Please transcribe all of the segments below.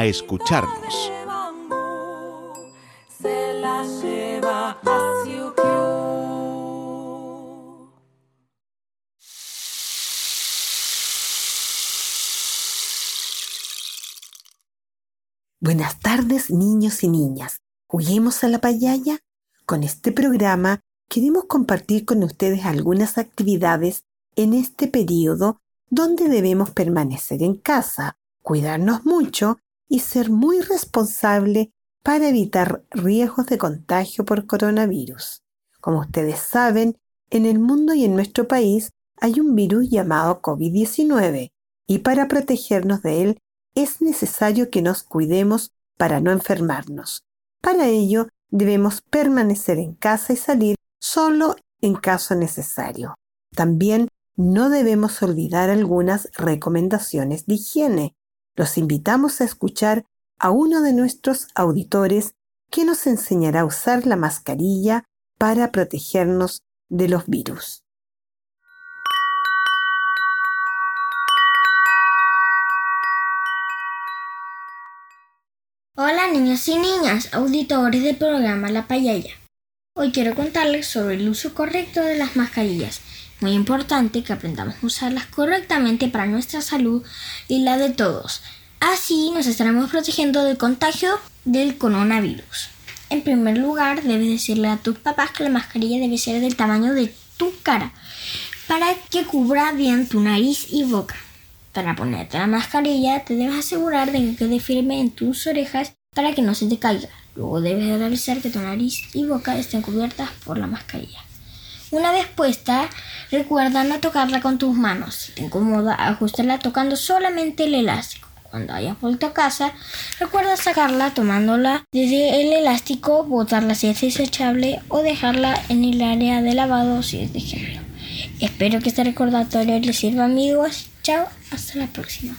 escucharnos. Buenas tardes, niños y niñas. Juguemos a la payaya. Con este programa queremos compartir con ustedes algunas actividades en este periodo donde debemos permanecer en casa, cuidarnos mucho y ser muy responsable para evitar riesgos de contagio por coronavirus. Como ustedes saben, en el mundo y en nuestro país hay un virus llamado COVID-19 y para protegernos de él es necesario que nos cuidemos para no enfermarnos. Para ello, debemos permanecer en casa y salir solo en caso necesario. También no debemos olvidar algunas recomendaciones de higiene, los invitamos a escuchar a uno de nuestros auditores que nos enseñará a usar la mascarilla para protegernos de los virus. Hola niños y niñas, auditores del programa La Payaya. Hoy quiero contarles sobre el uso correcto de las mascarillas muy importante que aprendamos a usarlas correctamente para nuestra salud y la de todos. Así nos estaremos protegiendo del contagio del coronavirus. En primer lugar, debes decirle a tus papás que la mascarilla debe ser del tamaño de tu cara para que cubra bien tu nariz y boca. Para ponerte la mascarilla, te debes asegurar de que quede firme en tus orejas para que no se te caiga. Luego debes realizar que tu nariz y boca estén cubiertas por la mascarilla. Una vez puesta, recuerda no tocarla con tus manos. Si te incomoda, ajustala tocando solamente el elástico. Cuando hayas vuelto a casa, recuerda sacarla tomándola desde el elástico, botarla si es desechable o dejarla en el área de lavado si es de género. Espero que este recordatorio les sirva amigos. Chao, hasta la próxima.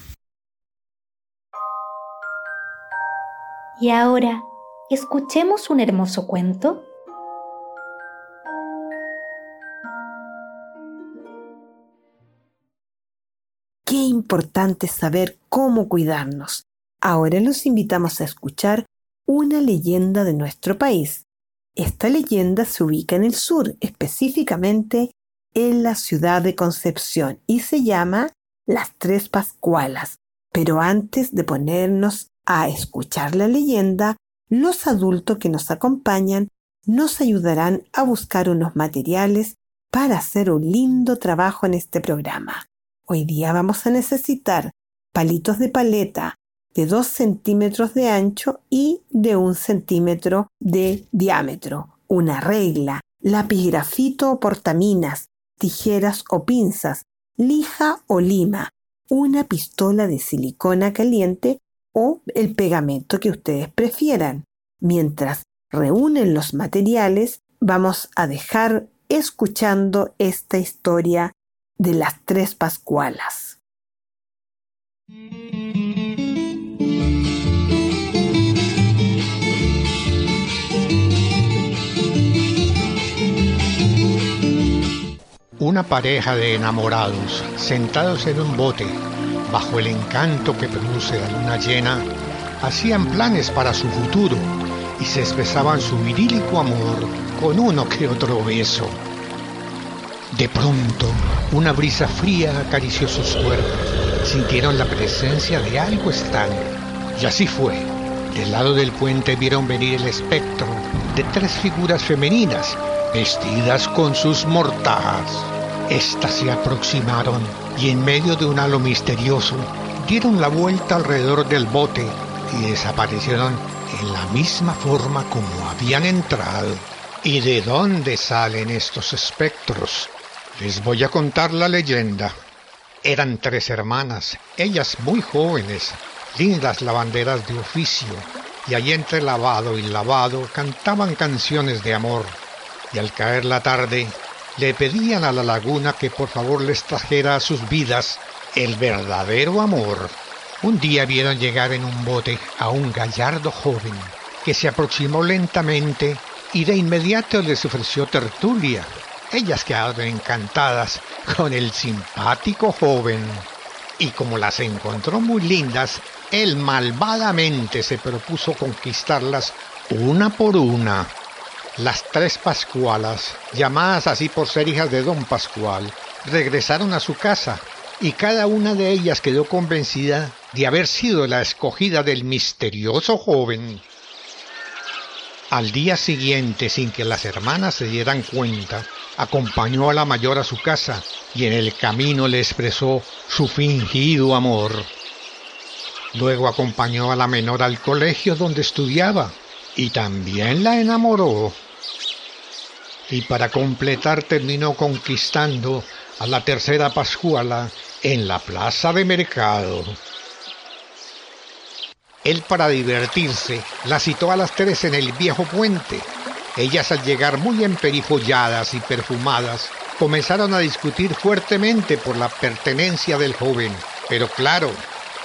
Y ahora, escuchemos un hermoso cuento importante saber cómo cuidarnos. Ahora los invitamos a escuchar una leyenda de nuestro país. Esta leyenda se ubica en el sur, específicamente en la ciudad de Concepción, y se llama Las Tres Pascualas. Pero antes de ponernos a escuchar la leyenda, los adultos que nos acompañan nos ayudarán a buscar unos materiales para hacer un lindo trabajo en este programa. Hoy día vamos a necesitar palitos de paleta de 2 centímetros de ancho y de 1 centímetro de diámetro, una regla, lápiz grafito o portaminas, tijeras o pinzas, lija o lima, una pistola de silicona caliente o el pegamento que ustedes prefieran. Mientras reúnen los materiales, vamos a dejar escuchando esta historia de las tres Pascualas. Una pareja de enamorados, sentados en un bote, bajo el encanto que produce la luna llena, hacían planes para su futuro y se expresaban su virílico amor con uno que otro beso. De pronto, una brisa fría acarició sus cuerpos. Sintieron la presencia de algo extraño. Y así fue. Del lado del puente vieron venir el espectro de tres figuras femeninas vestidas con sus mortajas. Estas se aproximaron y en medio de un halo misterioso dieron la vuelta alrededor del bote y desaparecieron en la misma forma como habían entrado. ¿Y de dónde salen estos espectros? Les voy a contar la leyenda. Eran tres hermanas, ellas muy jóvenes, lindas lavanderas de oficio, y allí entre lavado y lavado cantaban canciones de amor, y al caer la tarde le pedían a la laguna que por favor les trajera a sus vidas el verdadero amor. Un día vieron llegar en un bote a un gallardo joven que se aproximó lentamente y de inmediato les ofreció tertulia. Ellas quedaron encantadas con el simpático joven y como las encontró muy lindas, él malvadamente se propuso conquistarlas una por una. Las tres Pascualas, llamadas así por ser hijas de don Pascual, regresaron a su casa y cada una de ellas quedó convencida de haber sido la escogida del misterioso joven. Al día siguiente, sin que las hermanas se dieran cuenta, acompañó a la mayor a su casa y en el camino le expresó su fingido amor. Luego acompañó a la menor al colegio donde estudiaba y también la enamoró. Y para completar terminó conquistando a la tercera Pascuala en la plaza de mercado. Él para divertirse la citó a las tres en el viejo puente. Ellas al llegar muy emperifolladas y perfumadas comenzaron a discutir fuertemente por la pertenencia del joven. Pero claro,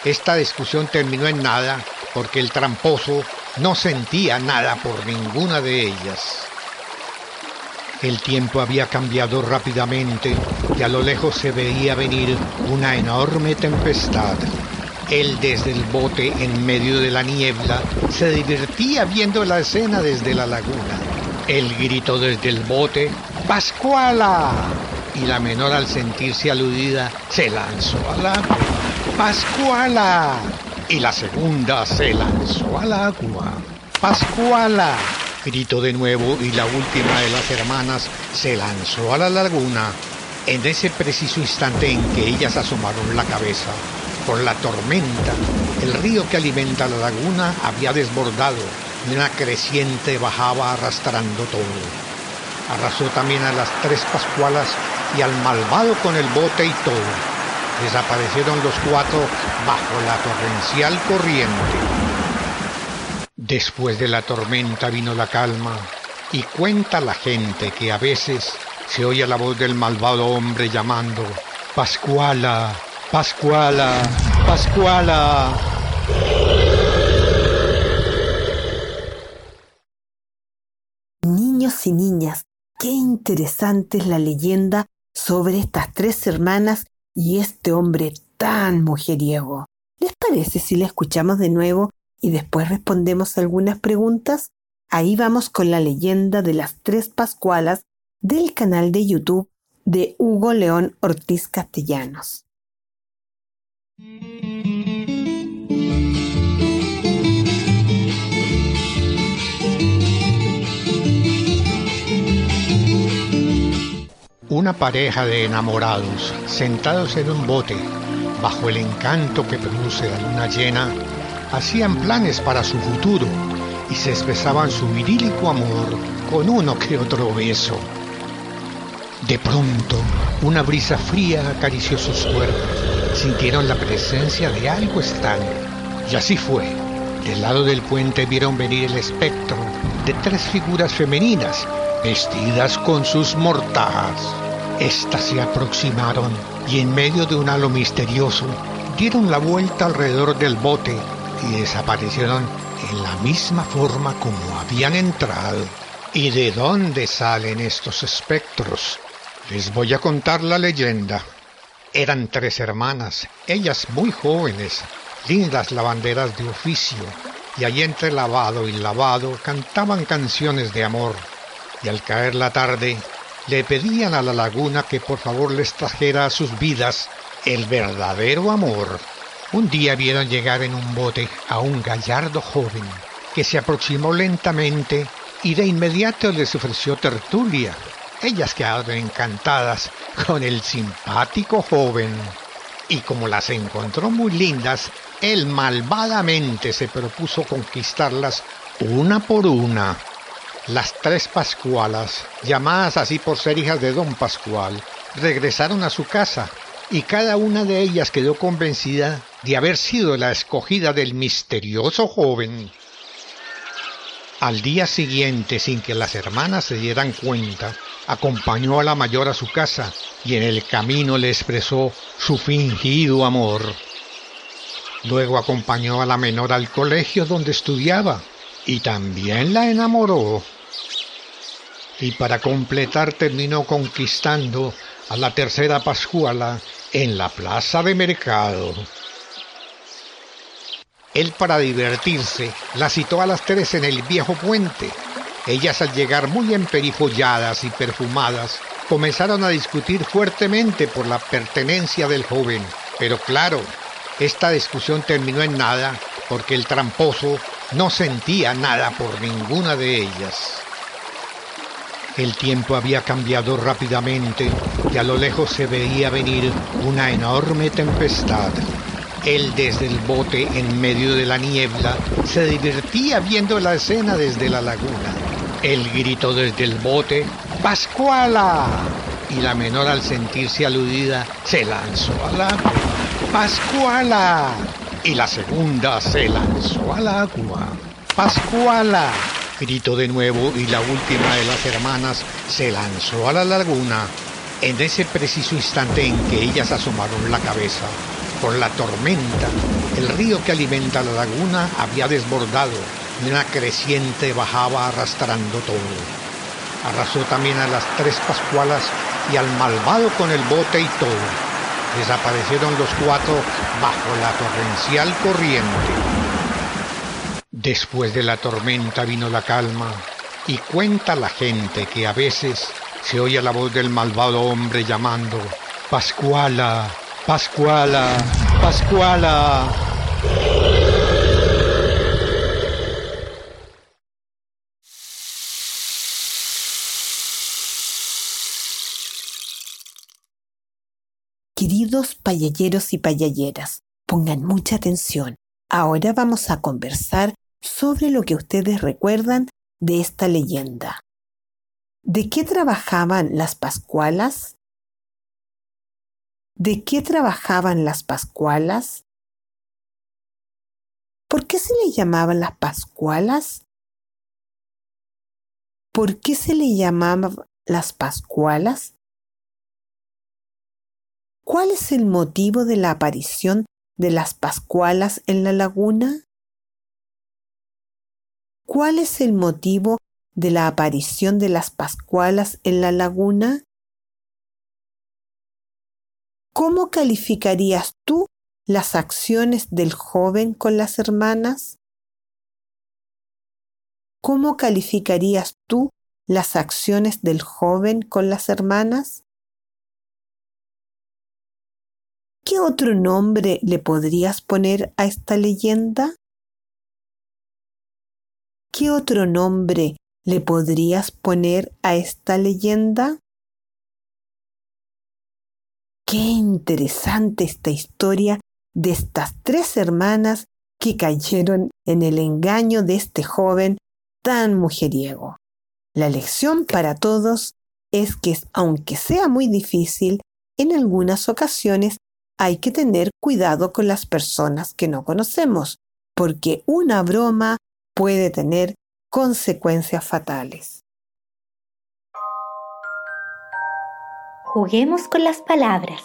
esta discusión terminó en nada porque el tramposo no sentía nada por ninguna de ellas. El tiempo había cambiado rápidamente y a lo lejos se veía venir una enorme tempestad. Él desde el bote en medio de la niebla se divertía viendo la escena desde la laguna. Él gritó desde el bote, ¡Pascuala! Y la menor al sentirse aludida se lanzó al agua. ¡Pascuala! Y la segunda se lanzó al agua. ¡Pascuala! Gritó de nuevo y la última de las hermanas se lanzó a la laguna. En ese preciso instante en que ellas asomaron la cabeza, por la tormenta, el río que alimenta la laguna había desbordado una creciente bajaba arrastrando todo. Arrasó también a las tres pascualas y al malvado con el bote y todo. Desaparecieron los cuatro bajo la torrencial corriente. Después de la tormenta vino la calma y cuenta la gente que a veces se oye la voz del malvado hombre llamando, Pascuala, Pascuala, Pascuala. Y niñas, qué interesante es la leyenda sobre estas tres hermanas y este hombre tan mujeriego. ¿Les parece si la escuchamos de nuevo y después respondemos algunas preguntas, ahí vamos con la leyenda de las tres Pascualas del canal de YouTube de Hugo León Ortiz Castellanos. Una pareja de enamorados sentados en un bote bajo el encanto que produce la luna llena hacían planes para su futuro y se expresaban su virílico amor con uno que otro beso. De pronto, una brisa fría acarició sus cuerpos. Sintieron la presencia de algo extraño. Y así fue. Del lado del puente vieron venir el espectro de tres figuras femeninas vestidas con sus mortajas. Estas se aproximaron y en medio de un halo misterioso dieron la vuelta alrededor del bote y desaparecieron en la misma forma como habían entrado. ¿Y de dónde salen estos espectros? Les voy a contar la leyenda. Eran tres hermanas, ellas muy jóvenes, lindas lavanderas de oficio, y allí entre lavado y lavado cantaban canciones de amor, y al caer la tarde le pedían a la laguna que por favor les trajera a sus vidas el verdadero amor. Un día vieron llegar en un bote a un gallardo joven que se aproximó lentamente y de inmediato les ofreció tertulia. Ellas quedaron encantadas con el simpático joven y como las encontró muy lindas, él malvadamente se propuso conquistarlas una por una. Las tres Pascualas, llamadas así por ser hijas de don Pascual, regresaron a su casa y cada una de ellas quedó convencida de haber sido la escogida del misterioso joven. Al día siguiente, sin que las hermanas se dieran cuenta, acompañó a la mayor a su casa y en el camino le expresó su fingido amor. Luego acompañó a la menor al colegio donde estudiaba y también la enamoró. Y para completar terminó conquistando a la tercera Pascuala en la plaza de mercado. Él para divertirse la citó a las tres en el viejo puente. Ellas al llegar muy emperifolladas y perfumadas comenzaron a discutir fuertemente por la pertenencia del joven. Pero claro, esta discusión terminó en nada porque el tramposo no sentía nada por ninguna de ellas. El tiempo había cambiado rápidamente y a lo lejos se veía venir una enorme tempestad. Él desde el bote en medio de la niebla se divertía viendo la escena desde la laguna. Él gritó desde el bote, ¡Pascuala! Y la menor al sentirse aludida se lanzó al agua. ¡Pascuala! Y la segunda se lanzó al agua. ¡Pascuala! Gritó de nuevo y la última de las hermanas se lanzó a la laguna. En ese preciso instante en que ellas asomaron la cabeza, por la tormenta, el río que alimenta la laguna había desbordado y una creciente bajaba arrastrando todo. Arrasó también a las tres pascualas y al malvado con el bote y todo. Desaparecieron los cuatro bajo la torrencial corriente. Después de la tormenta vino la calma y cuenta la gente que a veces se oye la voz del malvado hombre llamando, Pascuala, Pascuala, Pascuala. Queridos payalleros y payalleras, pongan mucha atención. Ahora vamos a conversar sobre lo que ustedes recuerdan de esta leyenda. ¿De qué trabajaban las Pascualas? ¿De qué trabajaban las Pascualas? ¿Por qué se le llamaban las Pascualas? ¿Por qué se le llamaban las Pascualas? ¿Cuál es el motivo de la aparición de las Pascualas en la laguna? ¿Cuál es el motivo de la aparición de las Pascualas en la laguna? ¿Cómo calificarías tú las acciones del joven con las hermanas? ¿Cómo calificarías tú las acciones del joven con las hermanas? ¿Qué otro nombre le podrías poner a esta leyenda? ¿Qué otro nombre le podrías poner a esta leyenda? Qué interesante esta historia de estas tres hermanas que cayeron en el engaño de este joven tan mujeriego. La lección para todos es que aunque sea muy difícil, en algunas ocasiones hay que tener cuidado con las personas que no conocemos, porque una broma puede tener consecuencias fatales. Juguemos con las palabras.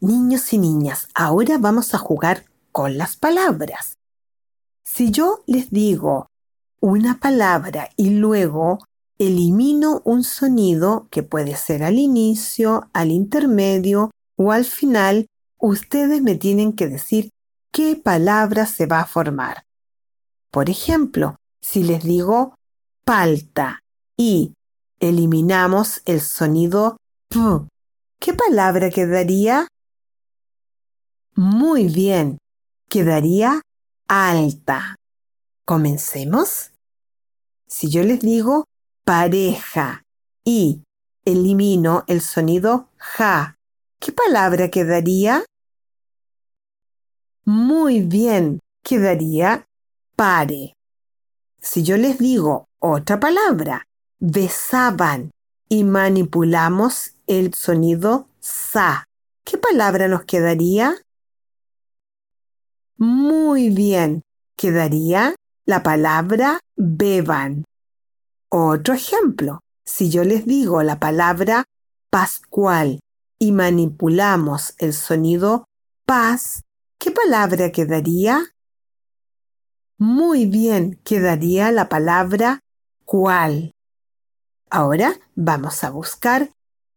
Niños y niñas, ahora vamos a jugar con las palabras. Si yo les digo una palabra y luego elimino un sonido que puede ser al inicio, al intermedio o al final, ustedes me tienen que decir qué palabra se va a formar. Por ejemplo, si les digo palta y eliminamos el sonido p ¿qué palabra quedaría? Muy bien, quedaría alta. ¿Comencemos? Si yo les digo pareja y elimino el sonido ja, ¿qué palabra quedaría? Muy bien, quedaría pare. Si yo les digo otra palabra, besaban y manipulamos el sonido sa, ¿qué palabra nos quedaría? Muy bien, quedaría la palabra beban. Otro ejemplo, si yo les digo la palabra pascual y manipulamos el sonido paz, ¿qué palabra quedaría? Muy bien, quedaría la palabra cuál. Ahora vamos a buscar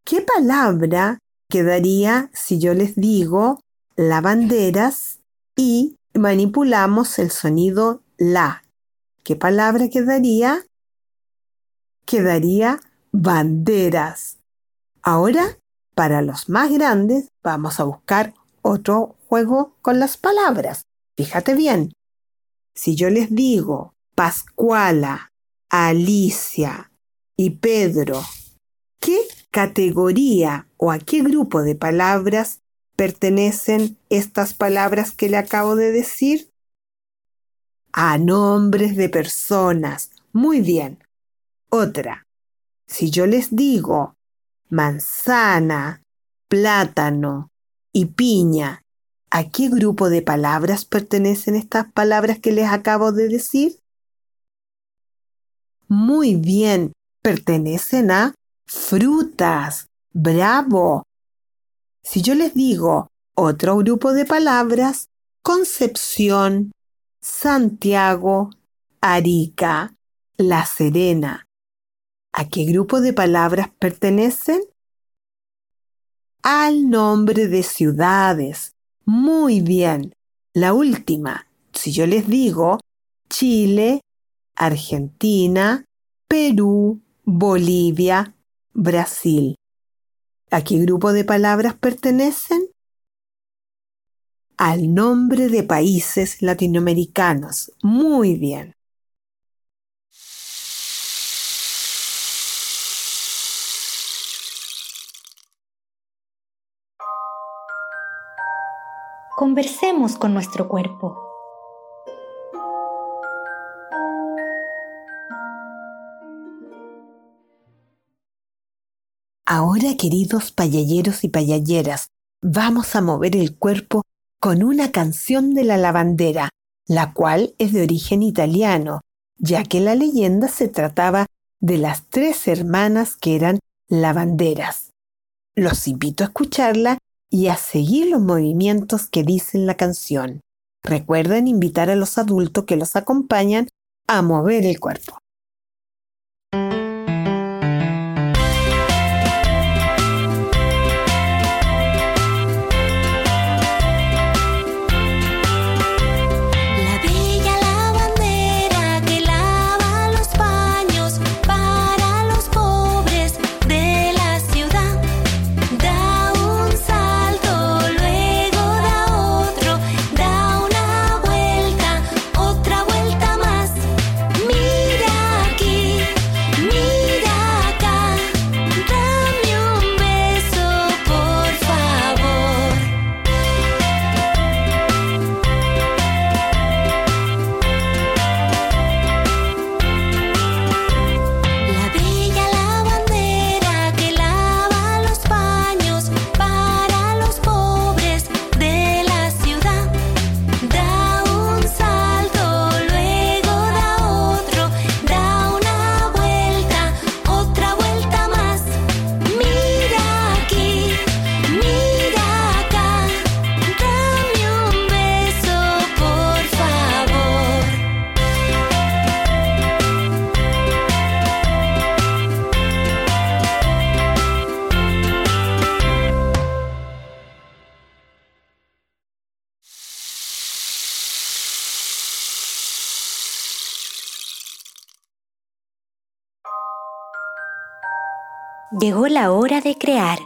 qué palabra quedaría si yo les digo lavanderas y manipulamos el sonido la. ¿Qué palabra quedaría? Quedaría banderas. Ahora, para los más grandes, vamos a buscar otro juego con las palabras. Fíjate bien. Si yo les digo Pascuala, Alicia y Pedro, ¿qué categoría o a qué grupo de palabras pertenecen estas palabras que le acabo de decir? A nombres de personas. Muy bien. Otra. Si yo les digo manzana, plátano y piña, ¿a qué grupo de palabras pertenecen estas palabras que les acabo de decir? Muy bien, pertenecen a frutas. Bravo. Si yo les digo otro grupo de palabras, Concepción, Santiago, Arica, La Serena, ¿a qué grupo de palabras pertenecen? Al nombre de ciudades. Muy bien. La última, si yo les digo Chile, Argentina, Perú, Bolivia, Brasil. ¿A qué grupo de palabras pertenecen? Al nombre de países latinoamericanos. Muy bien. Conversemos con nuestro cuerpo. Ahora, queridos payalleros y payalleras, vamos a mover el cuerpo con una canción de la lavandera, la cual es de origen italiano, ya que la leyenda se trataba de las tres hermanas que eran lavanderas. Los invito a escucharla y a seguir los movimientos que dicen la canción. Recuerden invitar a los adultos que los acompañan a mover el cuerpo. Llegó la hora de crear.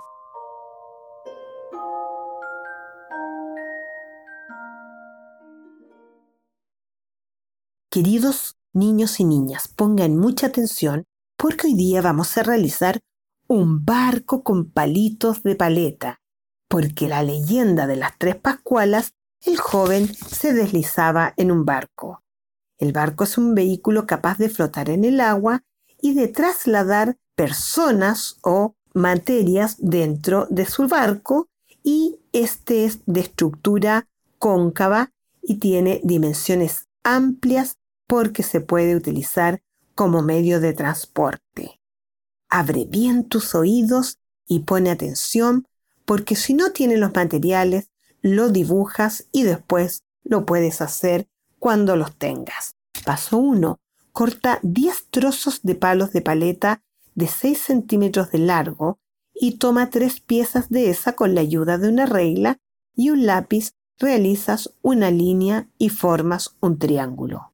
Queridos niños y niñas, pongan mucha atención porque hoy día vamos a realizar un barco con palitos de paleta, porque la leyenda de las tres pascualas, el joven se deslizaba en un barco. El barco es un vehículo capaz de flotar en el agua y de trasladar personas o materias dentro de su barco y este es de estructura cóncava y tiene dimensiones amplias porque se puede utilizar como medio de transporte. Abre bien tus oídos y pone atención porque si no tienes los materiales, lo dibujas y después lo puedes hacer cuando los tengas. Paso 1. Corta 10 trozos de palos de paleta de 6 centímetros de largo y toma tres piezas de esa con la ayuda de una regla y un lápiz realizas una línea y formas un triángulo.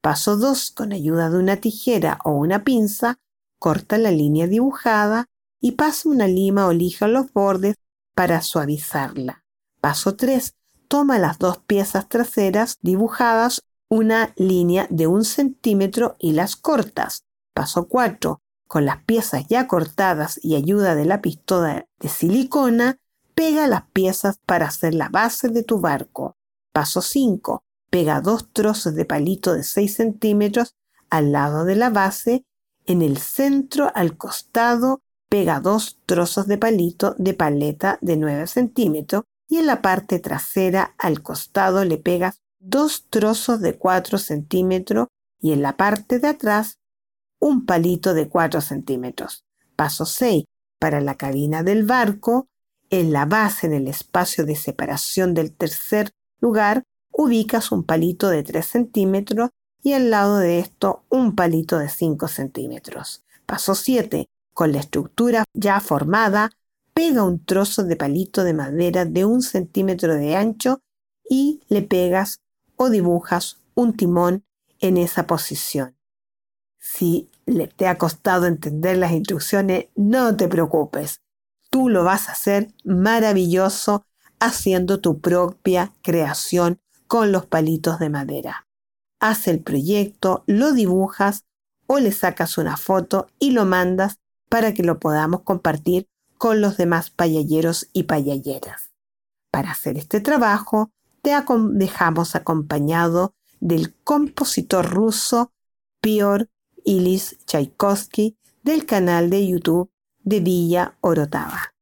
Paso 2. Con ayuda de una tijera o una pinza, corta la línea dibujada y pasa una lima o lija a los bordes para suavizarla. Paso 3. Toma las dos piezas traseras dibujadas una línea de un centímetro y las cortas. Paso 4. Con las piezas ya cortadas y ayuda de la pistola de silicona, pega las piezas para hacer la base de tu barco. Paso 5. Pega dos trozos de palito de 6 centímetros al lado de la base. En el centro, al costado, pega dos trozos de palito de paleta de 9 centímetros y en la parte trasera, al costado, le pegas dos trozos de 4 centímetros y en la parte de atrás un palito de 4 centímetros. Paso 6. Para la cabina del barco, en la base, en el espacio de separación del tercer lugar, ubicas un palito de 3 centímetros y al lado de esto un palito de 5 centímetros. Paso 7. Con la estructura ya formada, pega un trozo de palito de madera de un centímetro de ancho y le pegas o dibujas un timón en esa posición. Si te ha costado entender las instrucciones, no te preocupes. Tú lo vas a hacer maravilloso haciendo tu propia creación con los palitos de madera. Haz el proyecto, lo dibujas o le sacas una foto y lo mandas para que lo podamos compartir con los demás payalleros y payalleras. Para hacer este trabajo, te dejamos acompañado del compositor ruso Pior Ilis Tchaikovsky del canal de YouTube de Villa Orotava.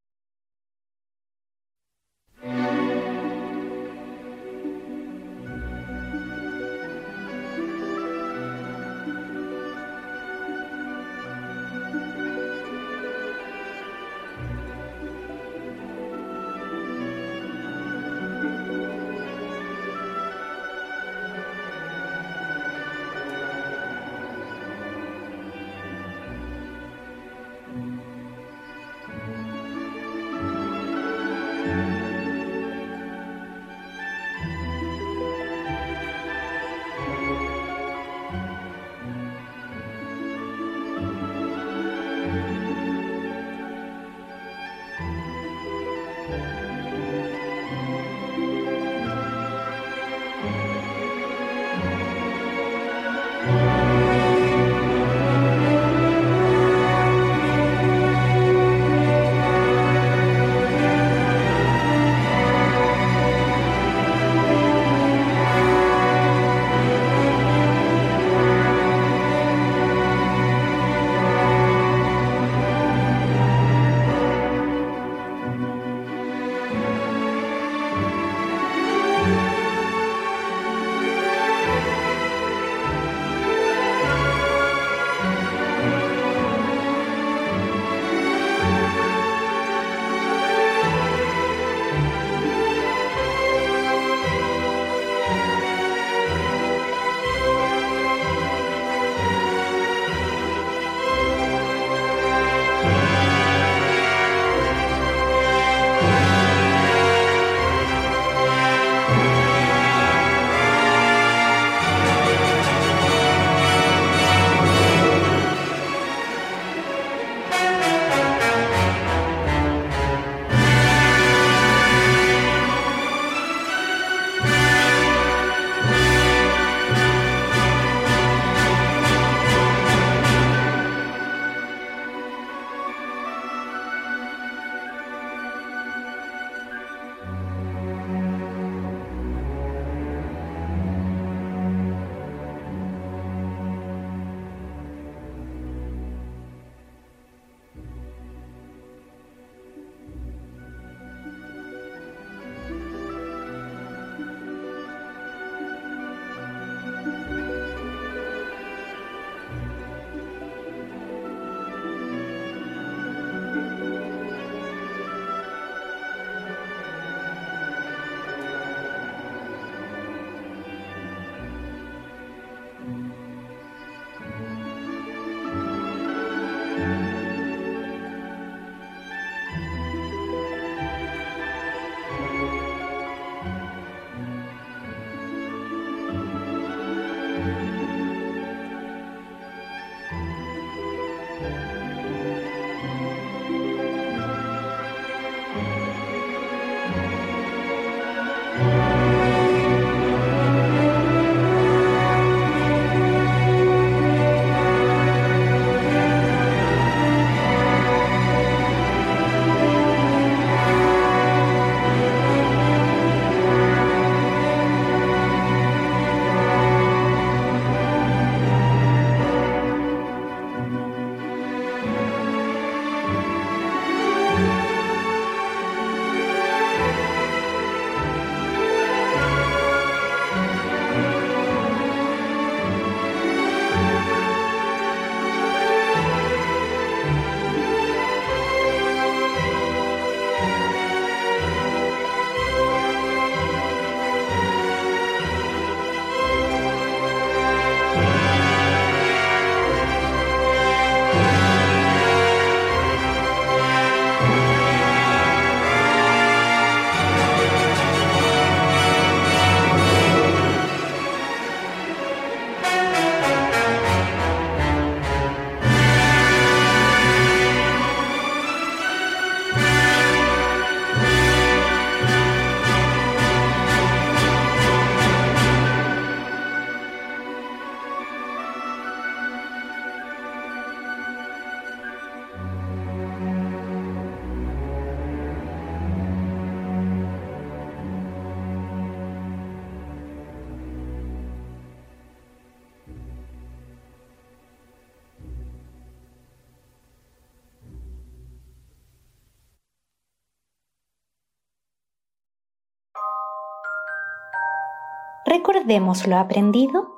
Recordemos lo aprendido.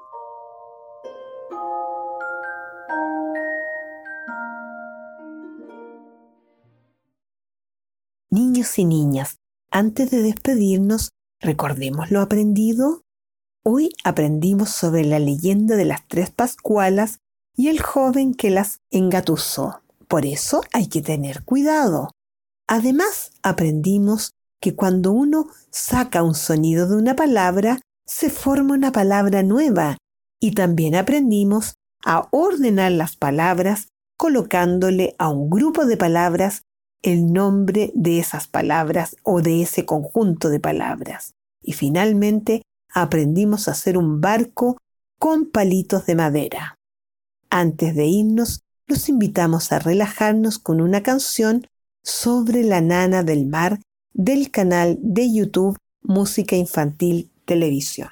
Niños y niñas, antes de despedirnos, recordemos lo aprendido. Hoy aprendimos sobre la leyenda de las tres Pascualas y el joven que las engatusó. Por eso hay que tener cuidado. Además, aprendimos que cuando uno saca un sonido de una palabra, se forma una palabra nueva y también aprendimos a ordenar las palabras colocándole a un grupo de palabras el nombre de esas palabras o de ese conjunto de palabras. Y finalmente aprendimos a hacer un barco con palitos de madera. Antes de irnos, los invitamos a relajarnos con una canción sobre la nana del mar del canal de YouTube Música Infantil televisión.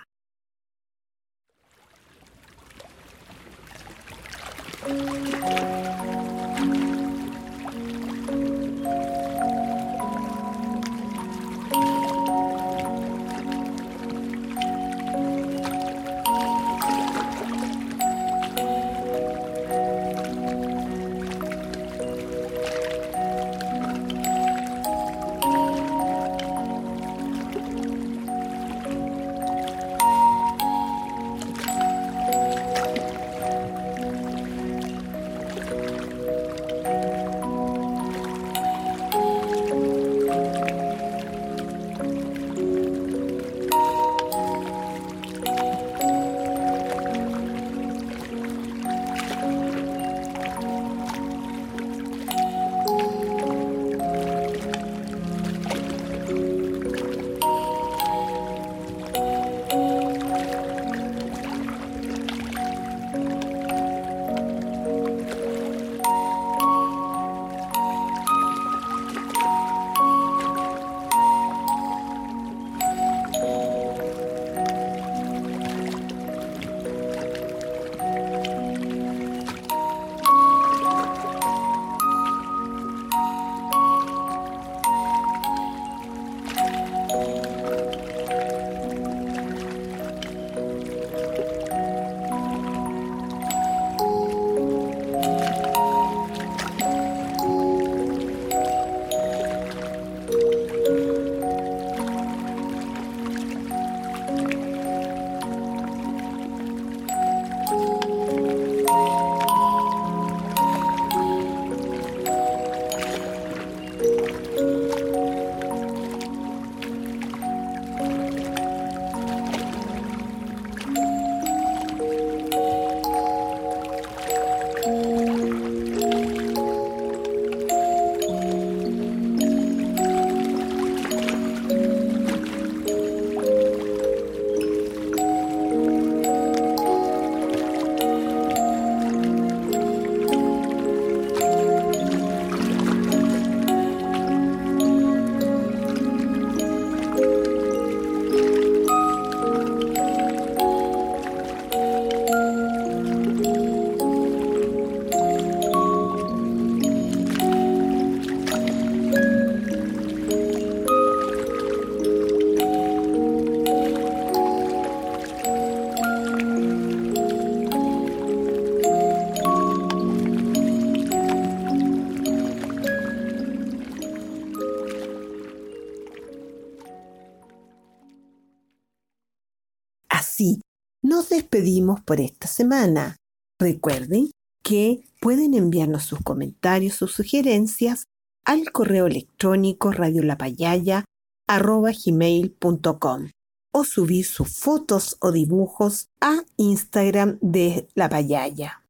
Por esta semana. Recuerden que pueden enviarnos sus comentarios o sugerencias al correo electrónico radiolapayaya.com o subir sus fotos o dibujos a Instagram de La Payaya.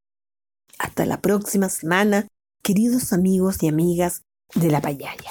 Hasta la próxima semana, queridos amigos y amigas de La Payaya.